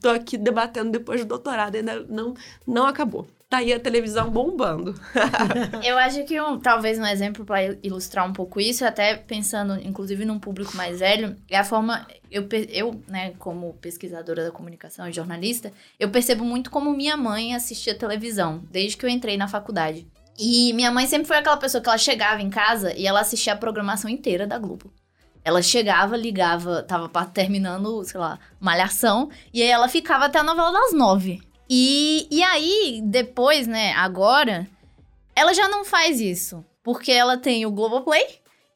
tô aqui debatendo depois do doutorado, ainda não, não acabou tá aí a televisão bombando.
eu acho que um, talvez um exemplo para ilustrar um pouco isso, até pensando inclusive num público mais velho, é a forma eu, eu, né, como pesquisadora da comunicação e jornalista, eu percebo muito como minha mãe assistia televisão desde que eu entrei na faculdade. E minha mãe sempre foi aquela pessoa que ela chegava em casa e ela assistia a programação inteira da Globo. Ela chegava, ligava, tava terminando, sei lá, malhação, e aí ela ficava até a novela das nove. E, e aí, depois, né, agora, ela já não faz isso. Porque ela tem o Globoplay.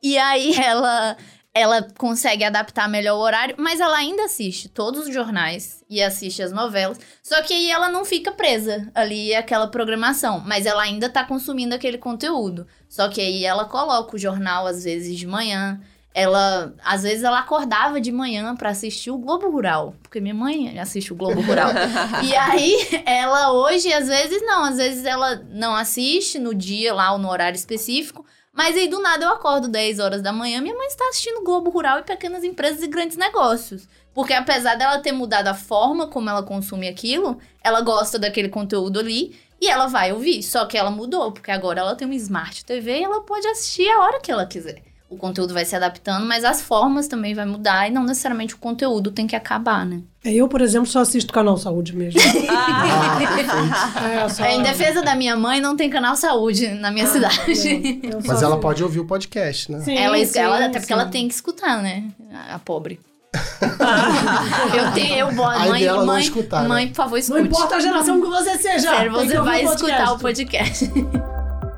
E aí ela ela consegue adaptar melhor o horário, mas ela ainda assiste todos os jornais e assiste as novelas. Só que aí ela não fica presa ali àquela programação, mas ela ainda tá consumindo aquele conteúdo. Só que aí ela coloca o jornal às vezes de manhã. Ela, às vezes ela acordava de manhã para assistir o Globo Rural, porque minha mãe assiste o Globo Rural. e aí ela hoje às vezes não, às vezes ela não assiste no dia lá ou no horário específico, mas aí do nada eu acordo 10 horas da manhã, minha mãe está assistindo Globo Rural e Pequenas Empresas e Grandes Negócios. Porque apesar dela ter mudado a forma como ela consome aquilo, ela gosta daquele conteúdo ali e ela vai ouvir. Só que ela mudou, porque agora ela tem uma Smart TV e ela pode assistir a hora que ela quiser. O conteúdo vai se adaptando, mas as formas também vai mudar e não necessariamente o conteúdo tem que acabar, né?
Eu, por exemplo, só assisto Canal Saúde mesmo.
É, só... Em defesa da minha mãe, não tem Canal Saúde na minha cidade.
Eu- eu Mas ela pode ouvir o podcast, né?
Sim,
ela,
sim,
ela, até porque
sim.
ela tem que escutar, né? A, pobre. eu tenho, eu boto. Mãe,
dela não
mãe,
escutar, né?
mãe, por favor, escute.
Não importa a geração que você seja.
Sério, você vai
o
escutar o
podcast.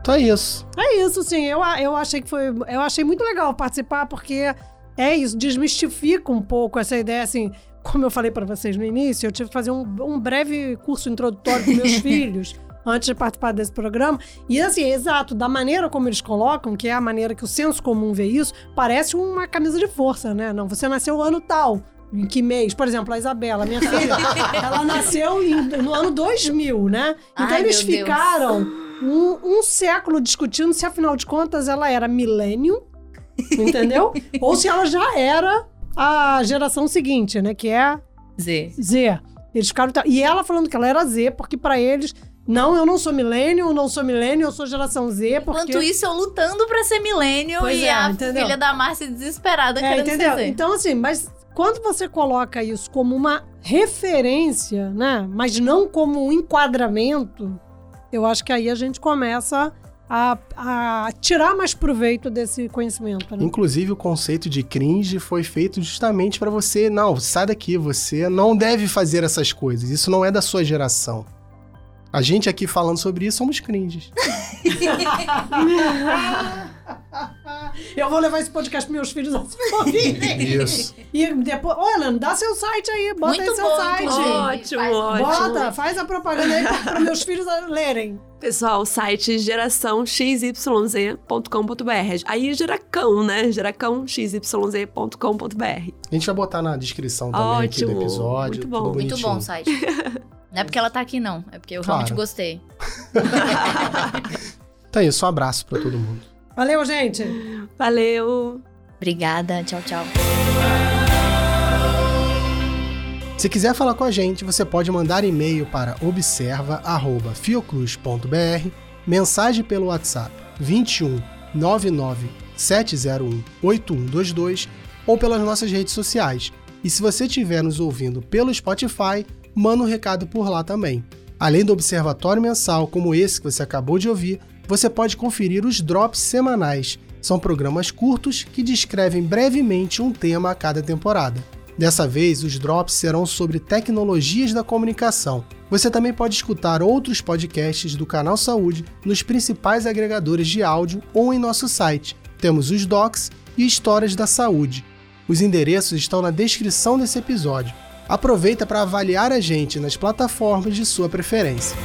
Então é isso.
É isso, sim. Eu, eu achei que foi. Eu achei muito legal participar, porque é isso, desmistifica um pouco essa ideia, assim. Como eu falei pra vocês no início, eu tive que fazer um, um breve curso introdutório com meus filhos antes de participar desse programa. E assim, exato, da maneira como eles colocam, que é a maneira que o senso comum vê isso, parece uma camisa de força, né? Não, você nasceu no ano tal. Em que mês? Por exemplo, a Isabela, minha filha, ela nasceu em- no ano 2000, né? Então
Ai,
eles
meu Deus.
Um, um século discutindo se afinal de contas ela era milênio, entendeu? Ou se ela já era a geração seguinte, né? Que é
Z.
Z. Eles ficaram. E ela falando que ela era Z, porque pra eles. Não, eu não sou milênio, eu não sou milênio, eu sou geração Z, porque...
Enquanto isso, eu lutando pra ser milênio e
é,
a
entendeu?
filha da Márcia desesperada
É,
querendo
entendeu?
ser Z.
Então, assim, mas quando você coloca isso como uma referência, né? Mas não como um enquadramento, eu acho que aí a gente começa a, a tirar mais proveito desse conhecimento, né?
Inclusive, o conceito de cringe foi feito justamente pra você. Não, sai daqui, você não deve fazer essas coisas. Isso não é da sua geração. A gente aqui falando sobre isso somos cringes.
Eu vou levar esse podcast pros meus filhos ouvirem.
Isso.
E depois, ô, Elano, dá seu site aí, bota
Muito
aí seu
bom,
site.
Ótimo,
Faz-
ótimo.
Bota, faz a propaganda aí para meus filhos lerem.
Pessoal, o site geraçãoxyz.com.br. Aí geracão, né? geracãoxyz.com.br.
A gente vai botar na descrição também aqui do
Ótimo,
episódio.
muito bom.
Muito bom o site. Não é porque ela tá aqui, não. É porque eu
Claro.
realmente gostei.
Então é isso, um abraço pra todo mundo.
Valeu, gente.
Valeu!
Obrigada. Tchau, tchau.
Se quiser falar com a gente, você pode mandar e-mail para observa@fiocruz.br, mensagem pelo WhatsApp 21 99 701 8122 ou pelas nossas redes sociais. E se você estiver nos ouvindo pelo Spotify, manda um recado por lá também. Além do observatório mensal como esse que você acabou de ouvir, você pode conferir os drops semanais. São programas curtos que descrevem brevemente um tema a cada temporada. Dessa vez, os drops serão sobre tecnologias da comunicação. Você também pode escutar outros podcasts do Canal Saúde nos principais agregadores de áudio ou em nosso site. Temos os docs e histórias da saúde. Os endereços estão na descrição desse episódio. Aproveita para avaliar a gente nas plataformas de sua preferência.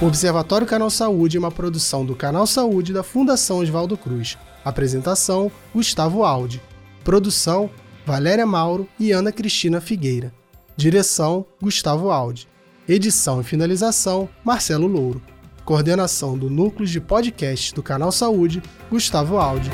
O Observatório Canal Saúde é uma produção do Canal Saúde da Fundação Oswaldo Cruz. Apresentação: Gustavo Aldi. Produção: Valéria Mauro e Ana Cristina Figueira. Direção: Gustavo Aldi. Edição e finalização: Marcelo Louro. Coordenação do Núcleo de Podcasts do Canal Saúde: Gustavo Aldi.